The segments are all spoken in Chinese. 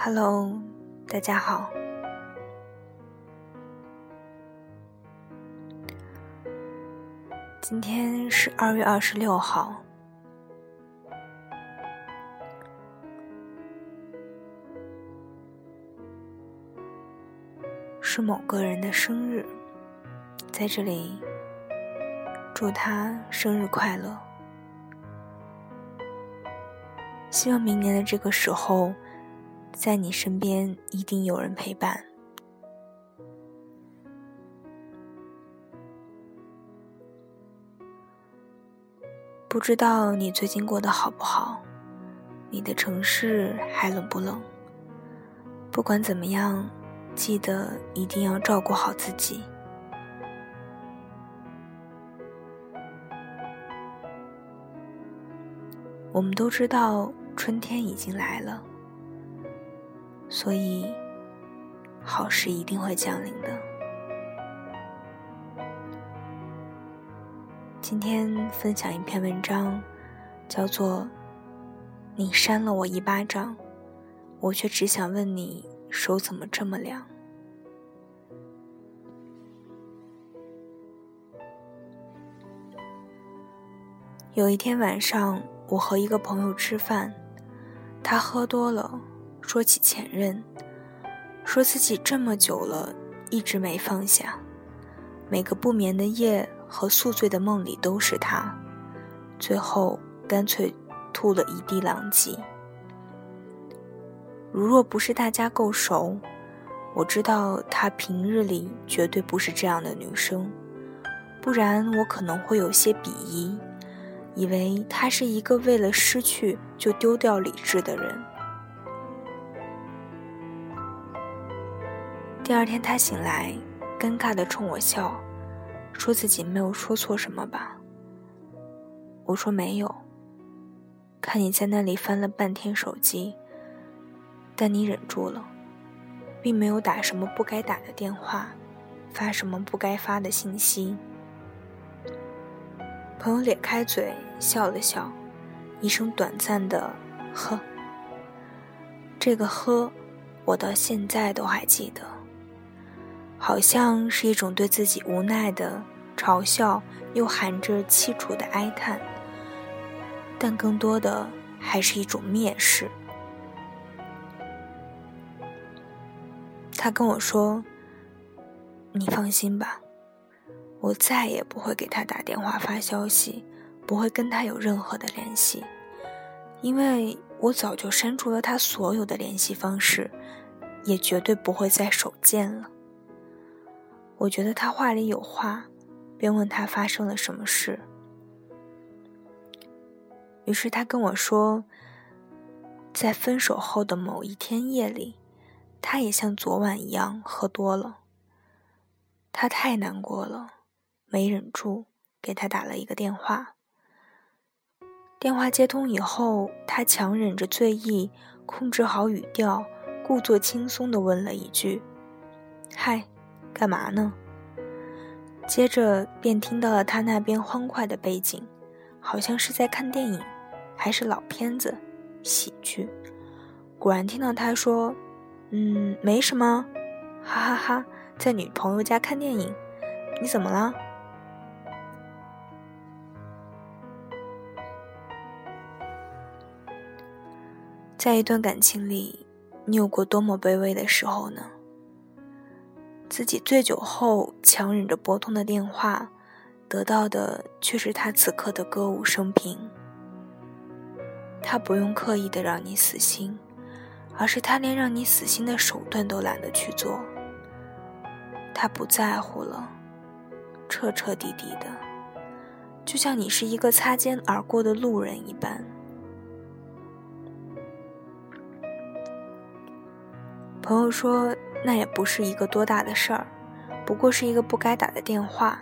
Hello，大家好。今天是二月二十六号，是某个人的生日，在这里祝他生日快乐。希望明年的这个时候，在你身边一定有人陪伴。不知道你最近过得好不好？你的城市还冷不冷？不管怎么样，记得一定要照顾好自己。我们都知道春天已经来了，所以好事一定会降临的。今天分享一篇文章，叫做《你扇了我一巴掌，我却只想问你手怎么这么凉》。有一天晚上，我和一个朋友吃饭，他喝多了，说起前任，说自己这么久了一直没放下，每个不眠的夜。和宿醉的梦里都是他，最后干脆吐了一地狼藉。如若不是大家够熟，我知道她平日里绝对不是这样的女生，不然我可能会有些鄙夷，以为她是一个为了失去就丢掉理智的人。第二天他醒来，尴尬地冲我笑。说自己没有说错什么吧？我说没有。看你在那里翻了半天手机，但你忍住了，并没有打什么不该打的电话，发什么不该发的信息。朋友咧开嘴笑了笑，一声短暂的“呵”。这个“呵”，我到现在都还记得。好像是一种对自己无奈的嘲笑，又含着凄楚的哀叹，但更多的还是一种蔑视。他跟我说：“你放心吧，我再也不会给他打电话发消息，不会跟他有任何的联系，因为我早就删除了他所有的联系方式，也绝对不会再手贱了。”我觉得他话里有话，便问他发生了什么事。于是他跟我说，在分手后的某一天夜里，他也像昨晚一样喝多了。他太难过了，没忍住给他打了一个电话。电话接通以后，他强忍着醉意，控制好语调，故作轻松地问了一句：“嗨。”干嘛呢？接着便听到了他那边欢快的背景，好像是在看电影，还是老片子，喜剧。果然听到他说：“嗯，没什么，哈哈哈，在女朋友家看电影。你怎么了？”在一段感情里，你有过多么卑微的时候呢？自己醉酒后强忍着拨通的电话，得到的却是他此刻的歌舞升平。他不用刻意的让你死心，而是他连让你死心的手段都懒得去做。他不在乎了，彻彻底底的，就像你是一个擦肩而过的路人一般。朋友说。那也不是一个多大的事儿，不过是一个不该打的电话。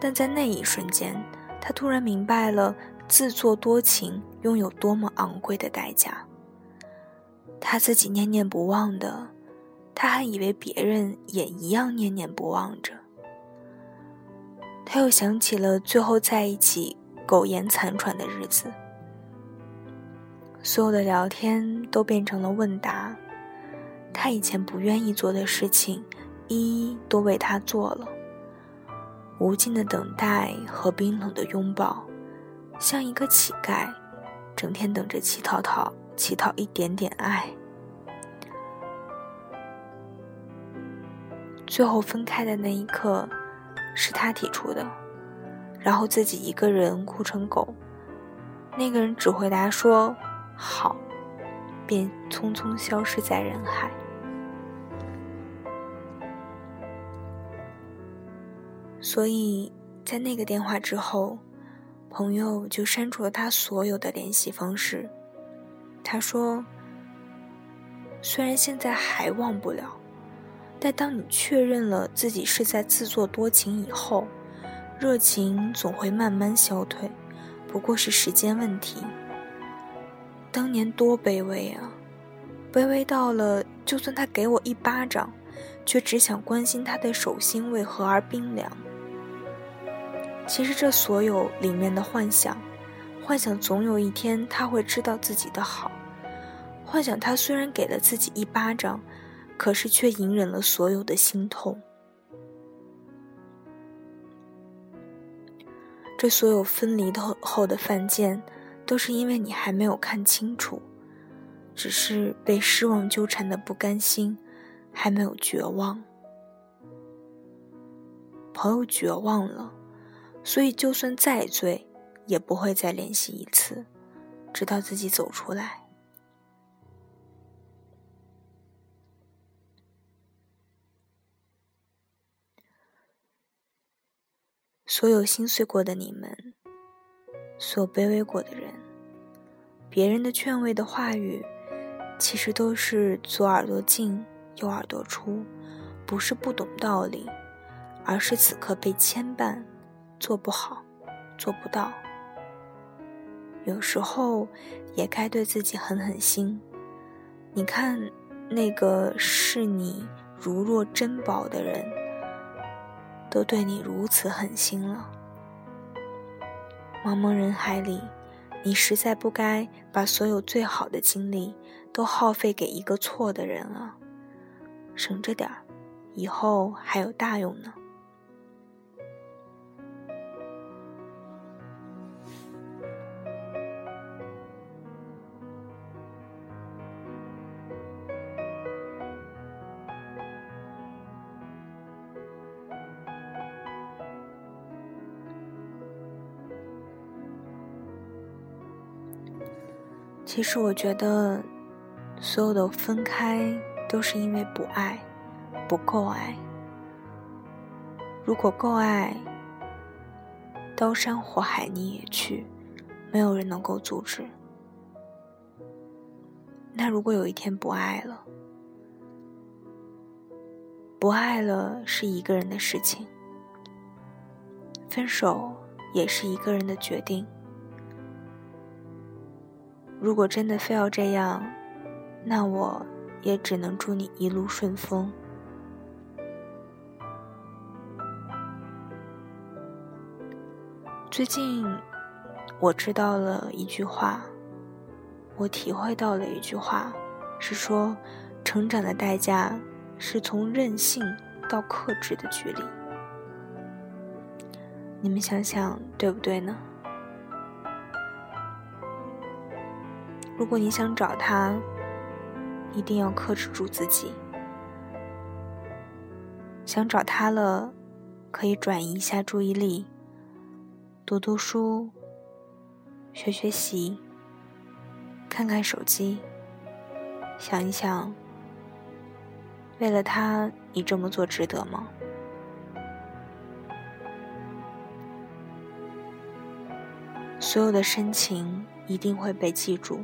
但在那一瞬间，他突然明白了自作多情拥有多么昂贵的代价。他自己念念不忘的，他还以为别人也一样念念不忘着。他又想起了最后在一起苟延残喘的日子，所有的聊天都变成了问答。他以前不愿意做的事情，一一都为他做了。无尽的等待和冰冷的拥抱，像一个乞丐，整天等着乞讨讨乞讨一点点爱。最后分开的那一刻，是他提出的，然后自己一个人哭成狗。那个人只回答说：“好。”便匆匆消失在人海。所以在那个电话之后，朋友就删除了他所有的联系方式。他说：“虽然现在还忘不了，但当你确认了自己是在自作多情以后，热情总会慢慢消退，不过是时间问题。”当年多卑微啊！卑微到了，就算他给我一巴掌，却只想关心他的手心为何而冰凉。其实这所有里面的幻想，幻想总有一天他会知道自己的好，幻想他虽然给了自己一巴掌，可是却隐忍了所有的心痛。这所有分离的后的犯贱。都是因为你还没有看清楚，只是被失望纠缠的不甘心，还没有绝望。朋友绝望了，所以就算再醉，也不会再联系一次，直到自己走出来。所有心碎过的你们。所卑微过的人，别人的劝慰的话语，其实都是左耳朵进右耳朵出，不是不懂道理，而是此刻被牵绊，做不好，做不到。有时候也该对自己狠狠心。你看，那个视你如若珍宝的人，都对你如此狠心了。茫茫人海里，你实在不该把所有最好的精力都耗费给一个错的人啊！省着点儿，以后还有大用呢。其实我觉得，所有的分开都是因为不爱，不够爱。如果够爱，刀山火海你也去，没有人能够阻止。那如果有一天不爱了，不爱了是一个人的事情，分手也是一个人的决定。如果真的非要这样，那我也只能祝你一路顺风。最近，我知道了一句话，我体会到了一句话，是说，成长的代价是从任性到克制的距离。你们想想，对不对呢？如果你想找他，一定要克制住自己。想找他了，可以转移一下注意力，读读书，学学习，看看手机，想一想，为了他，你这么做值得吗？所有的深情一定会被记住。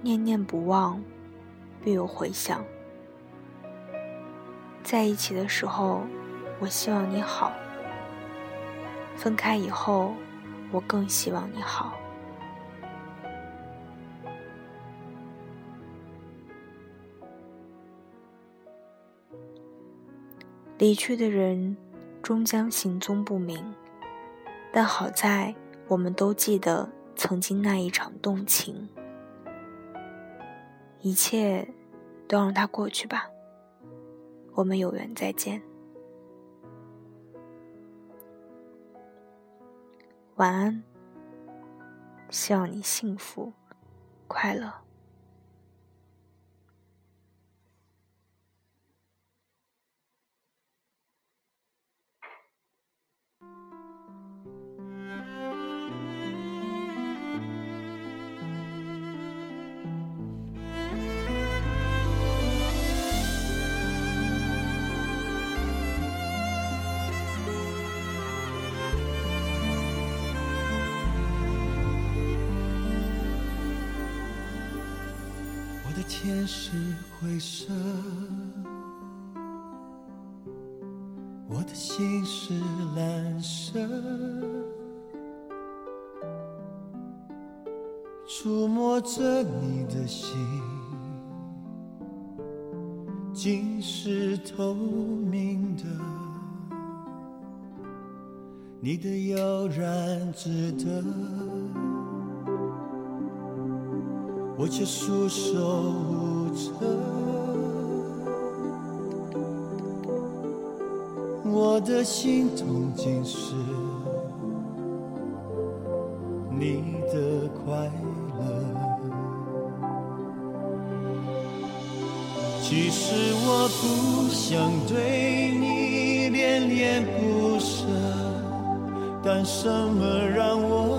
念念不忘，必有回响。在一起的时候，我希望你好；分开以后，我更希望你好。离去的人终将行踪不明，但好在我们都记得曾经那一场动情。一切都让它过去吧。我们有缘再见。晚安，希望你幸福快乐。是灰色，我的心是蓝色，触摸着你的心，竟是透明的，你的悠然自得。我却束手无，我的心痛竟是你的快乐。其实我不想对你恋恋不舍，但什么让我？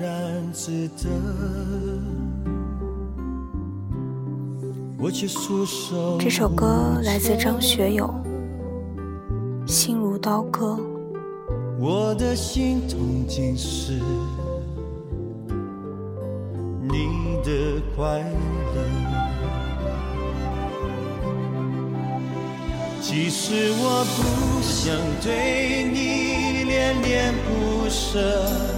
然自得。这首歌来自张学友，《心如刀割》。我的心痛竟是你的快乐。其实我不想对你恋恋不舍。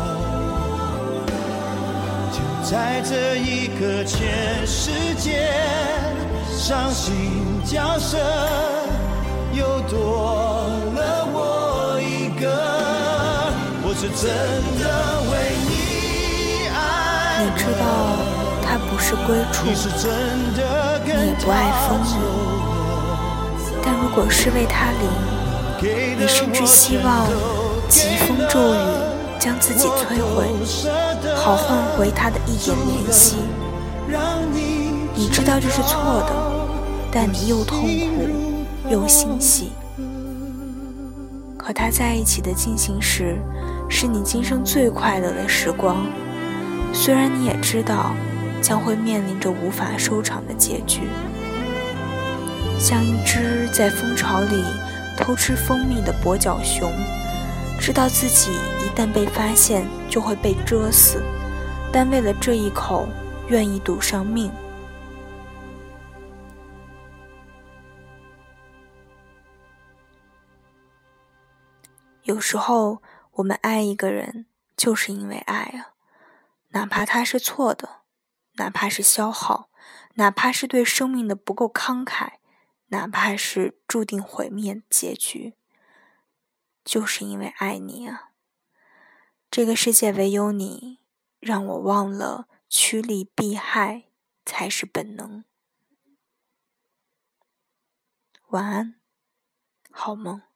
在这一刻，全世界伤心角色，又多了我一个。我是真的为你爱你知道，它不是归处，你也不爱风雨。但如果是为他淋，你甚至希望疾风骤雨。将自己摧毁，好换回他的一点怜惜。你知道这是错的，但你又痛苦又欣喜。和他在一起的进行时，是你今生最快乐的时光。虽然你也知道，将会面临着无法收场的结局。像一只在蜂巢里偷吃蜂蜜的跛脚熊，知道自己一旦被发现就会被蛰死，但为了这一口，愿意赌上命。有时候，我们爱一个人，就是因为爱啊，哪怕他是错的，哪怕是消耗，哪怕是对生命的不够慷慨，哪怕是注定毁灭结局，就是因为爱你啊。这个世界唯有你，让我忘了趋利避害才是本能。晚安，好梦。